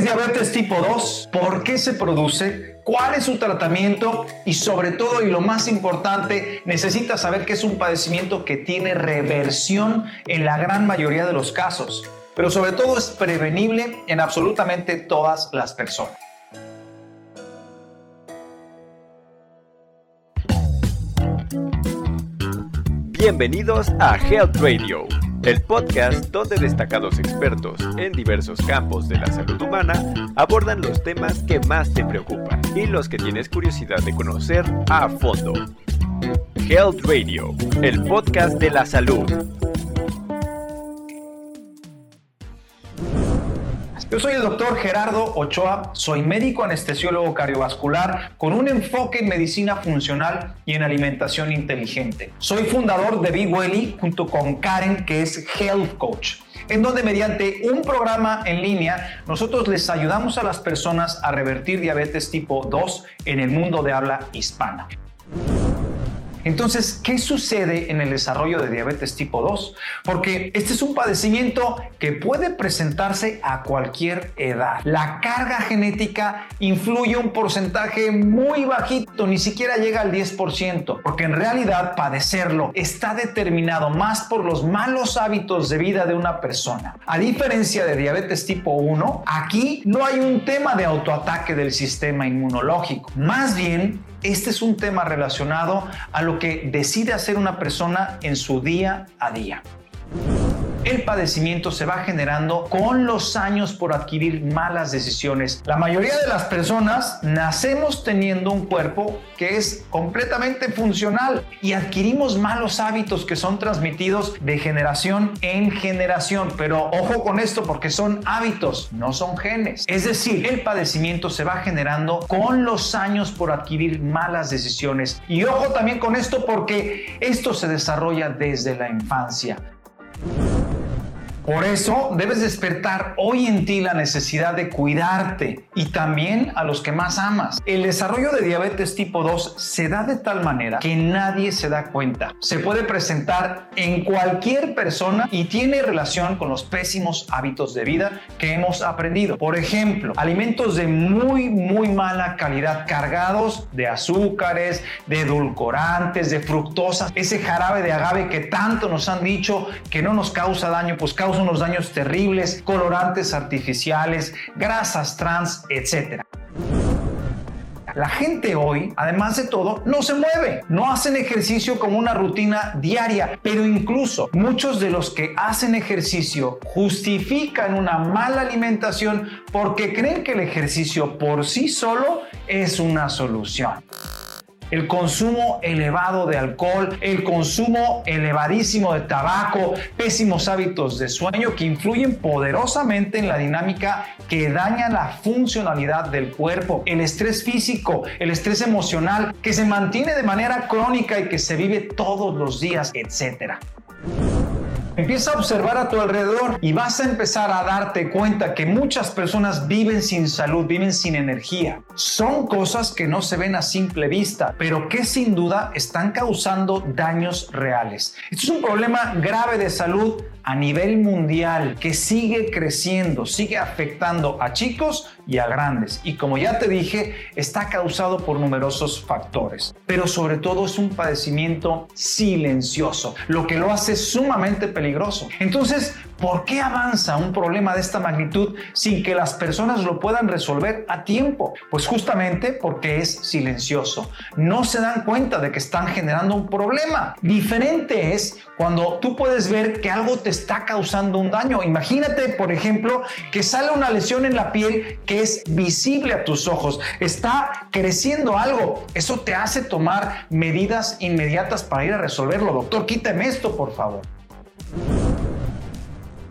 es diabetes tipo 2? ¿Por qué se produce? ¿Cuál es su tratamiento? Y sobre todo, y lo más importante, necesita saber que es un padecimiento que tiene reversión en la gran mayoría de los casos, pero sobre todo es prevenible en absolutamente todas las personas. Bienvenidos a Health Radio, el podcast donde destacados expertos en diversos campos de la salud humana abordan los temas que más te preocupan y los que tienes curiosidad de conocer a fondo. Health Radio, el podcast de la salud. Yo soy el doctor Gerardo Ochoa, soy médico anestesiólogo cardiovascular con un enfoque en medicina funcional y en alimentación inteligente. Soy fundador de Big Welly junto con Karen, que es Health Coach en donde mediante un programa en línea nosotros les ayudamos a las personas a revertir diabetes tipo 2 en el mundo de habla hispana. Entonces, ¿qué sucede en el desarrollo de diabetes tipo 2? Porque este es un padecimiento que puede presentarse a cualquier edad. La carga genética influye un porcentaje muy bajito, ni siquiera llega al 10%, porque en realidad padecerlo está determinado más por los malos hábitos de vida de una persona. A diferencia de diabetes tipo 1, aquí no hay un tema de autoataque del sistema inmunológico. Más bien, este es un tema relacionado a lo que decide hacer una persona en su día a día. El padecimiento se va generando con los años por adquirir malas decisiones. La mayoría de las personas nacemos teniendo un cuerpo que es completamente funcional y adquirimos malos hábitos que son transmitidos de generación en generación. Pero ojo con esto porque son hábitos, no son genes. Es decir, el padecimiento se va generando con los años por adquirir malas decisiones. Y ojo también con esto porque esto se desarrolla desde la infancia. Por eso debes despertar hoy en ti la necesidad de cuidarte y también a los que más amas. El desarrollo de diabetes tipo 2 se da de tal manera que nadie se da cuenta. Se puede presentar en cualquier persona y tiene relación con los pésimos hábitos de vida que hemos aprendido. Por ejemplo, alimentos de muy, muy mala calidad cargados de azúcares, de edulcorantes, de fructosa, ese jarabe de agave que tanto nos han dicho que no nos causa daño, pues causa unos daños terribles, colorantes artificiales, grasas trans, etc. La gente hoy, además de todo, no se mueve, no hacen ejercicio como una rutina diaria, pero incluso muchos de los que hacen ejercicio justifican una mala alimentación porque creen que el ejercicio por sí solo es una solución el consumo elevado de alcohol, el consumo elevadísimo de tabaco, pésimos hábitos de sueño que influyen poderosamente en la dinámica que daña la funcionalidad del cuerpo, el estrés físico, el estrés emocional que se mantiene de manera crónica y que se vive todos los días, etc. Empieza a observar a tu alrededor y vas a empezar a darte cuenta que muchas personas viven sin salud, viven sin energía. Son cosas que no se ven a simple vista, pero que sin duda están causando daños reales. Esto es un problema grave de salud a nivel mundial que sigue creciendo, sigue afectando a chicos y a grandes. Y como ya te dije, está causado por numerosos factores. Pero sobre todo es un padecimiento silencioso, lo que lo hace sumamente peligroso. Entonces, ¿Por qué avanza un problema de esta magnitud sin que las personas lo puedan resolver a tiempo? Pues justamente porque es silencioso. No se dan cuenta de que están generando un problema. Diferente es cuando tú puedes ver que algo te está causando un daño. Imagínate, por ejemplo, que sale una lesión en la piel que es visible a tus ojos. Está creciendo algo. Eso te hace tomar medidas inmediatas para ir a resolverlo. Doctor, quíteme esto, por favor.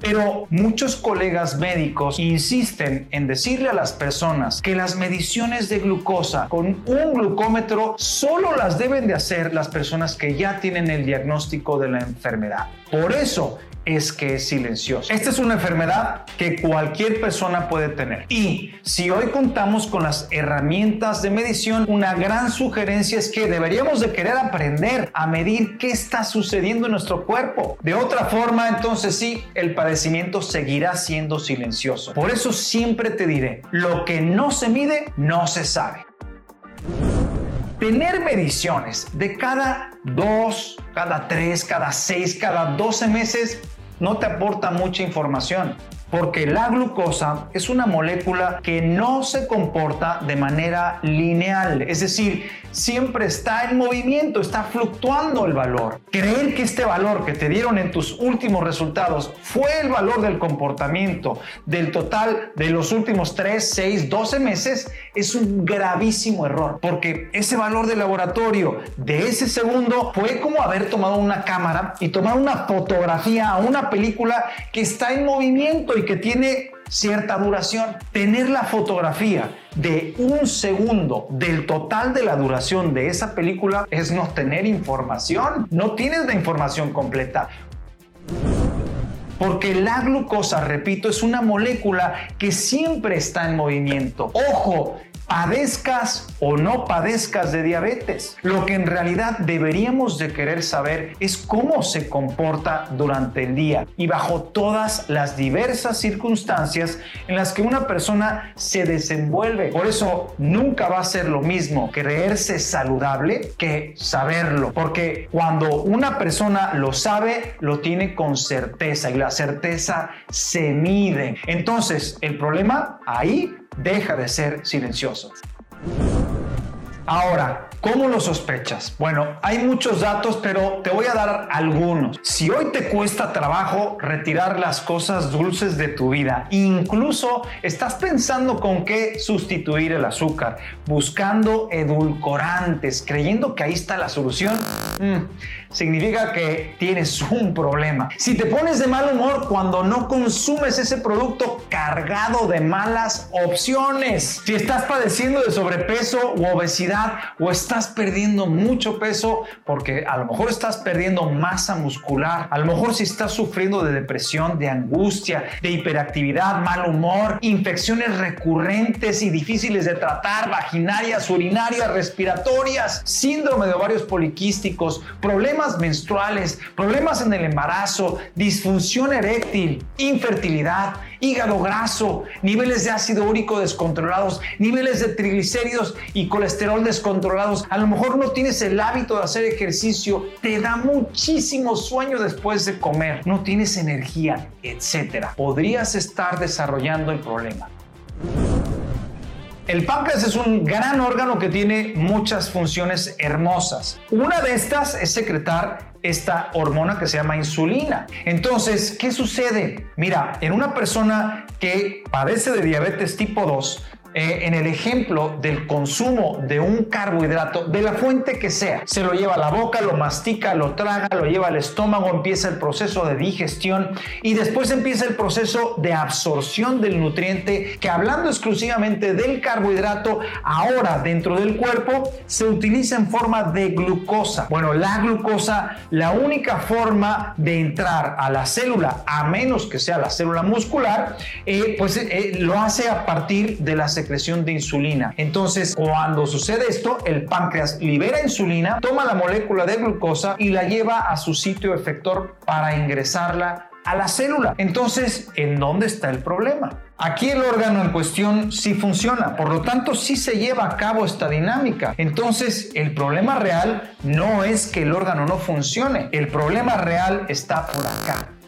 Pero muchos colegas médicos insisten en decirle a las personas que las mediciones de glucosa con un glucómetro solo las deben de hacer las personas que ya tienen el diagnóstico de la enfermedad. Por eso es que es silenciosa. Esta es una enfermedad que cualquier persona puede tener. Y si hoy contamos con las herramientas de medición, una gran sugerencia es que deberíamos de querer aprender a medir qué está sucediendo en nuestro cuerpo. De otra forma, entonces sí, el padecimiento seguirá siendo silencioso. Por eso siempre te diré, lo que no se mide, no se sabe. Tener mediciones de cada dos, cada tres, cada seis, cada 12 meses no te aporta mucha información porque la glucosa es una molécula que no se comporta de manera lineal, es decir, siempre está en movimiento, está fluctuando el valor. Creer que este valor que te dieron en tus últimos resultados fue el valor del comportamiento del total de los últimos 3, 6, 12 meses es un gravísimo error, porque ese valor de laboratorio de ese segundo fue como haber tomado una cámara y tomar una fotografía a una película que está en movimiento y que tiene cierta duración. Tener la fotografía de un segundo del total de la duración de esa película es no tener información. No tienes la información completa. Porque la glucosa, repito, es una molécula que siempre está en movimiento. Ojo, padezcas o no padezcas de diabetes. Lo que en realidad deberíamos de querer saber es cómo se comporta durante el día y bajo todas las diversas circunstancias en las que una persona se desenvuelve. Por eso nunca va a ser lo mismo creerse saludable que saberlo, porque cuando una persona lo sabe, lo tiene con certeza y la certeza se mide. Entonces, el problema ahí deja de ser silencioso. Ahora, ¿Cómo lo sospechas? Bueno, hay muchos datos, pero te voy a dar algunos. Si hoy te cuesta trabajo retirar las cosas dulces de tu vida, incluso estás pensando con qué sustituir el azúcar, buscando edulcorantes, creyendo que ahí está la solución, mm, significa que tienes un problema. Si te pones de mal humor cuando no consumes ese producto cargado de malas opciones, si estás padeciendo de sobrepeso u obesidad o estás perdiendo mucho peso porque a lo mejor estás perdiendo masa muscular, a lo mejor si estás sufriendo de depresión, de angustia, de hiperactividad, mal humor, infecciones recurrentes y difíciles de tratar, vaginarias, urinarias, respiratorias, síndrome de ovarios poliquísticos, problemas menstruales, problemas en el embarazo, disfunción eréctil, infertilidad, hígado graso, niveles de ácido úrico descontrolados, niveles de triglicéridos y colesterol descontrolados. A lo mejor no tienes el hábito de hacer ejercicio, te da muchísimo sueño después de comer, no tienes energía, etc. Podrías estar desarrollando el problema. El páncreas es un gran órgano que tiene muchas funciones hermosas. Una de estas es secretar esta hormona que se llama insulina. Entonces, ¿qué sucede? Mira, en una persona que padece de diabetes tipo 2, eh, en el ejemplo del consumo de un carbohidrato, de la fuente que sea, se lo lleva a la boca, lo mastica, lo traga, lo lleva al estómago, empieza el proceso de digestión y después empieza el proceso de absorción del nutriente que hablando exclusivamente del carbohidrato, ahora dentro del cuerpo se utiliza en forma de glucosa. Bueno, la glucosa, la única forma de entrar a la célula, a menos que sea la célula muscular, eh, pues eh, lo hace a partir de las secreción de insulina. Entonces, cuando sucede esto, el páncreas libera insulina, toma la molécula de glucosa y la lleva a su sitio efector para ingresarla a la célula. Entonces, ¿en dónde está el problema? Aquí el órgano en cuestión sí funciona, por lo tanto sí se lleva a cabo esta dinámica. Entonces el problema real no es que el órgano no funcione, el problema real está por acá.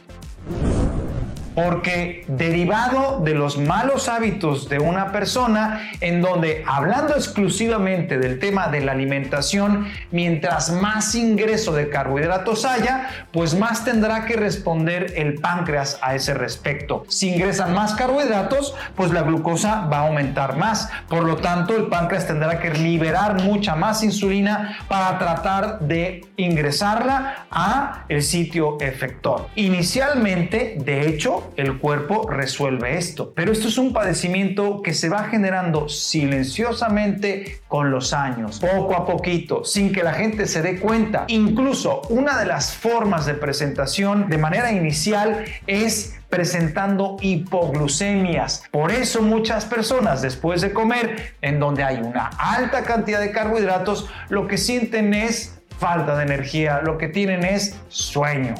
Porque derivado de los malos hábitos de una persona, en donde hablando exclusivamente del tema de la alimentación, mientras más ingreso de carbohidratos haya, pues más tendrá que responder el páncreas a ese respecto. Si ingresan más carbohidratos, pues la glucosa va a aumentar más. Por lo tanto, el páncreas tendrá que liberar mucha más insulina para tratar de ingresarla a el sitio efector. Inicialmente, de hecho, el cuerpo resuelve esto. Pero esto es un padecimiento que se va generando silenciosamente con los años, poco a poquito, sin que la gente se dé cuenta. Incluso una de las formas de presentación de manera inicial es presentando hipoglucemias. Por eso muchas personas después de comer, en donde hay una alta cantidad de carbohidratos, lo que sienten es falta de energía, lo que tienen es sueño.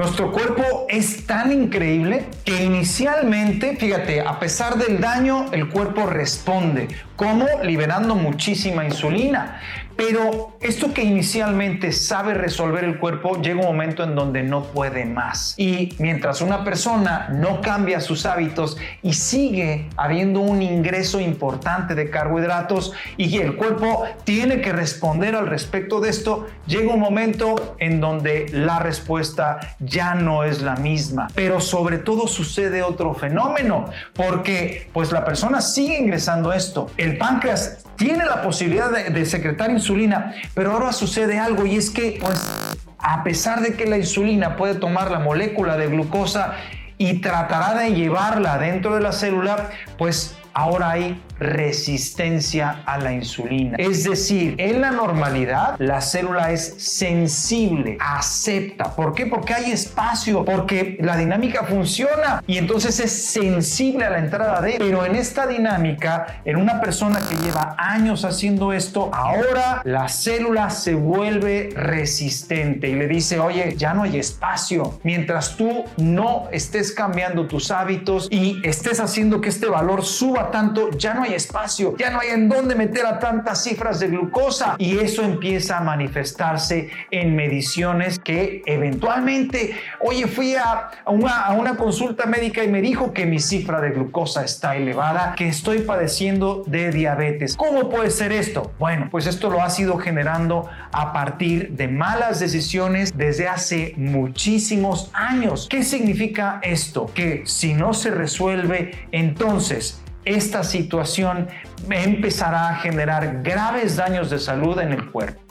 Nuestro cuerpo es tan increíble que inicialmente, fíjate, a pesar del daño, el cuerpo responde, como liberando muchísima insulina. Pero esto que inicialmente sabe resolver el cuerpo llega un momento en donde no puede más. Y mientras una persona no cambia sus hábitos y sigue habiendo un ingreso importante de carbohidratos y el cuerpo tiene que responder al respecto de esto, llega un momento en donde la respuesta ya no es la misma. Pero sobre todo sucede otro fenómeno, porque pues la persona sigue ingresando esto. Páncreas tiene la posibilidad de, secretar insulina, pero ahora sucede algo y es que, pues, a pesar de que la insulina puede tomar la molécula de glucosa y tratará de llevarla dentro de la célula, pues ahora hay resistencia a la insulina. Es decir, en la normalidad la célula es sensible, acepta. ¿Por qué? Porque hay espacio, porque la dinámica funciona y entonces es sensible a la entrada de... Pero en esta dinámica, en una persona que lleva años haciendo esto, ahora la célula se vuelve resistente y le dice, oye, ya no hay espacio. Mientras tú no estés cambiando tus hábitos y estés haciendo que este valor suba tanto, ya no hay espacio, ya no hay en dónde meter a tantas cifras de glucosa y eso empieza a manifestarse en mediciones que eventualmente, oye, fui a una, a una consulta médica y me dijo que mi cifra de glucosa está elevada, que estoy padeciendo de diabetes. ¿Cómo puede ser esto? Bueno, pues esto lo ha sido generando a partir de malas decisiones desde hace muchísimos años. ¿Qué significa esto? Que si no se resuelve, entonces esta situación empezará a generar graves daños de salud en el cuerpo.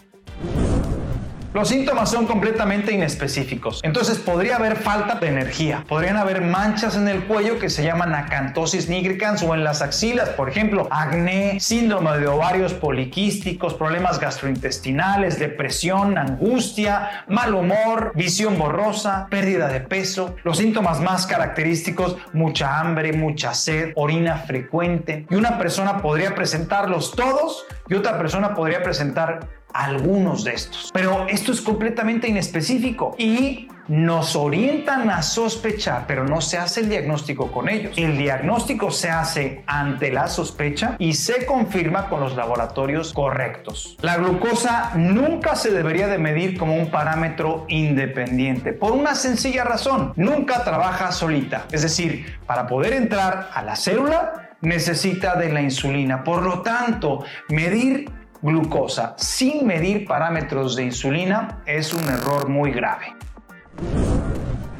Los síntomas son completamente inespecíficos. Entonces podría haber falta de energía. Podrían haber manchas en el cuello que se llaman acantosis nigricans o en las axilas, por ejemplo, acné, síndrome de ovarios poliquísticos, problemas gastrointestinales, depresión, angustia, mal humor, visión borrosa, pérdida de peso. Los síntomas más característicos, mucha hambre, mucha sed, orina frecuente. Y una persona podría presentarlos todos y otra persona podría presentar algunos de estos. Pero esto es completamente inespecífico y nos orientan a sospechar, pero no se hace el diagnóstico con ellos. El diagnóstico se hace ante la sospecha y se confirma con los laboratorios correctos. La glucosa nunca se debería de medir como un parámetro independiente, por una sencilla razón, nunca trabaja solita. Es decir, para poder entrar a la célula necesita de la insulina. Por lo tanto, medir glucosa sin medir parámetros de insulina es un error muy grave.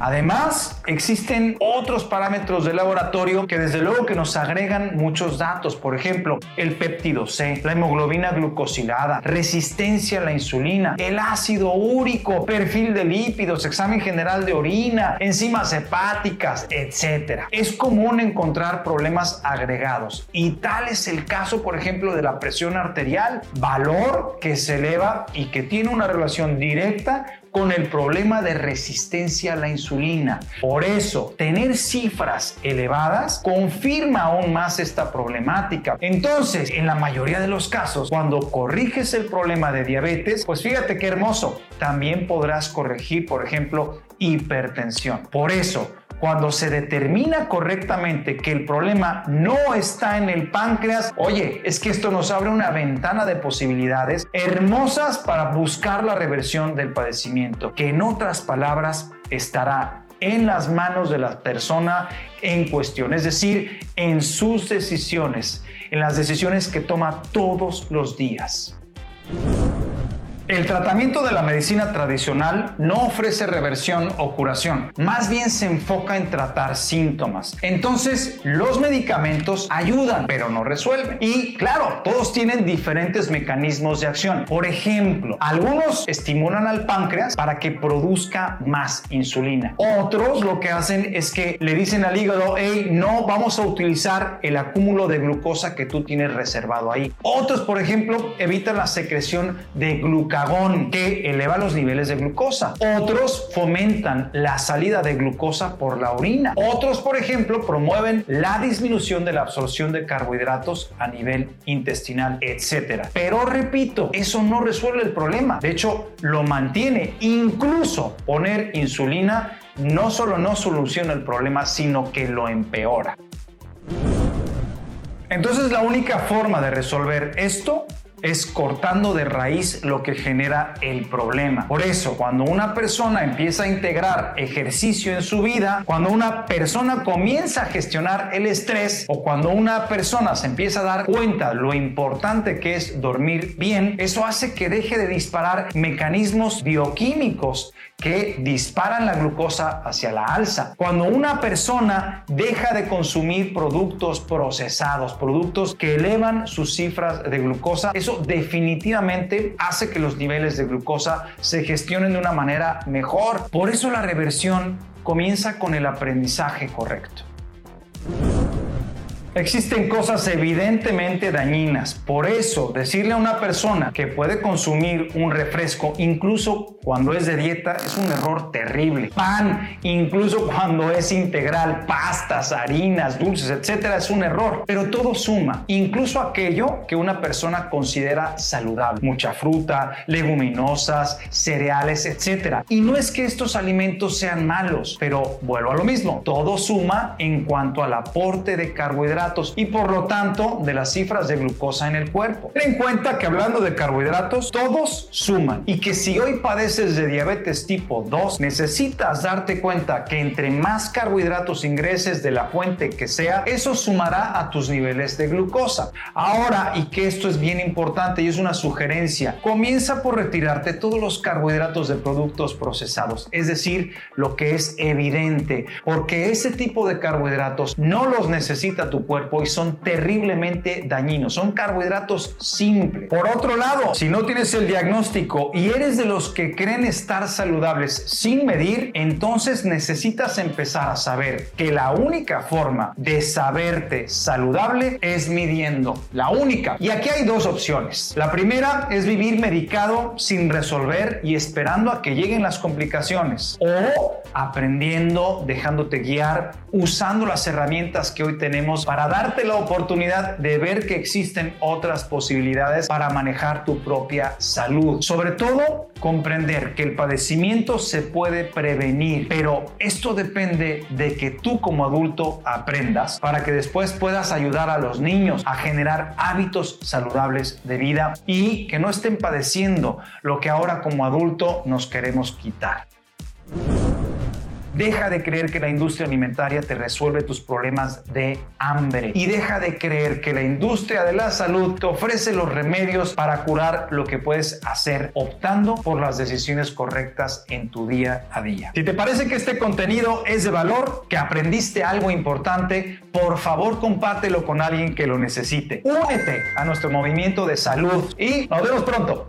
Además, existen otros parámetros de laboratorio que desde luego que nos agregan muchos datos, por ejemplo, el péptido C, la hemoglobina glucosilada, resistencia a la insulina, el ácido úrico, perfil de lípidos, examen general de orina, enzimas hepáticas, etc. Es común encontrar problemas agregados y tal es el caso, por ejemplo, de la presión arterial, valor que se eleva y que tiene una relación directa con el problema de resistencia a la insulina. Por eso, tener cifras elevadas confirma aún más esta problemática. Entonces, en la mayoría de los casos, cuando corriges el problema de diabetes, pues fíjate qué hermoso, también podrás corregir, por ejemplo, hipertensión. Por eso, cuando se determina correctamente que el problema no está en el páncreas, oye, es que esto nos abre una ventana de posibilidades hermosas para buscar la reversión del padecimiento, que en otras palabras estará en las manos de la persona en cuestión, es decir, en sus decisiones, en las decisiones que toma todos los días. El tratamiento de la medicina tradicional no ofrece reversión o curación, más bien se enfoca en tratar síntomas. Entonces, los medicamentos ayudan, pero no resuelven. Y claro, todos tienen diferentes mecanismos de acción. Por ejemplo, algunos estimulan al páncreas para que produzca más insulina. Otros lo que hacen es que le dicen al hígado, hey, no vamos a utilizar el acúmulo de glucosa que tú tienes reservado ahí. Otros, por ejemplo, evitan la secreción de glucosa que eleva los niveles de glucosa. Otros fomentan la salida de glucosa por la orina. Otros, por ejemplo, promueven la disminución de la absorción de carbohidratos a nivel intestinal, etc. Pero repito, eso no resuelve el problema. De hecho, lo mantiene. Incluso poner insulina no solo no soluciona el problema, sino que lo empeora. Entonces la única forma de resolver esto es cortando de raíz lo que genera el problema. Por eso, cuando una persona empieza a integrar ejercicio en su vida, cuando una persona comienza a gestionar el estrés o cuando una persona se empieza a dar cuenta lo importante que es dormir bien, eso hace que deje de disparar mecanismos bioquímicos que disparan la glucosa hacia la alza. Cuando una persona deja de consumir productos procesados, productos que elevan sus cifras de glucosa, eso definitivamente hace que los niveles de glucosa se gestionen de una manera mejor. Por eso la reversión comienza con el aprendizaje correcto. Existen cosas evidentemente dañinas. Por eso, decirle a una persona que puede consumir un refresco, incluso cuando es de dieta, es un error terrible. Pan, incluso cuando es integral, pastas, harinas, dulces, etcétera, es un error. Pero todo suma, incluso aquello que una persona considera saludable. Mucha fruta, leguminosas, cereales, etcétera. Y no es que estos alimentos sean malos, pero vuelvo a lo mismo. Todo suma en cuanto al aporte de carbohidratos y por lo tanto de las cifras de glucosa en el cuerpo. Ten en cuenta que hablando de carbohidratos, todos suman y que si hoy padeces de diabetes tipo 2, necesitas darte cuenta que entre más carbohidratos ingreses de la fuente que sea, eso sumará a tus niveles de glucosa. Ahora, y que esto es bien importante y es una sugerencia, comienza por retirarte todos los carbohidratos de productos procesados, es decir, lo que es evidente, porque ese tipo de carbohidratos no los necesita tu cuerpo y son terriblemente dañinos. Son carbohidratos simples. Por otro lado, si no tienes el diagnóstico y eres de los que creen estar saludables sin medir, entonces necesitas empezar a saber que la única forma de saberte saludable es midiendo. La única. Y aquí hay dos opciones. La primera es vivir medicado sin resolver y esperando a que lleguen las complicaciones. O aprendiendo, dejándote guiar, usando las herramientas que hoy tenemos para darte la oportunidad de ver que existen otras posibilidades para manejar tu propia salud. Sobre todo, comprender que el padecimiento se puede prevenir, pero esto depende de que tú como adulto aprendas para que después puedas ayudar a los niños a generar hábitos saludables de vida y que no estén padeciendo lo que ahora como adulto nos queremos quitar. Deja de creer que la industria alimentaria te resuelve tus problemas de hambre y deja de creer que la industria de la salud te ofrece los remedios para curar lo que puedes hacer optando por las decisiones correctas en tu día a día. Si te parece que este contenido es de valor, que aprendiste algo importante, por favor compártelo con alguien que lo necesite. Únete a nuestro movimiento de salud y nos vemos pronto.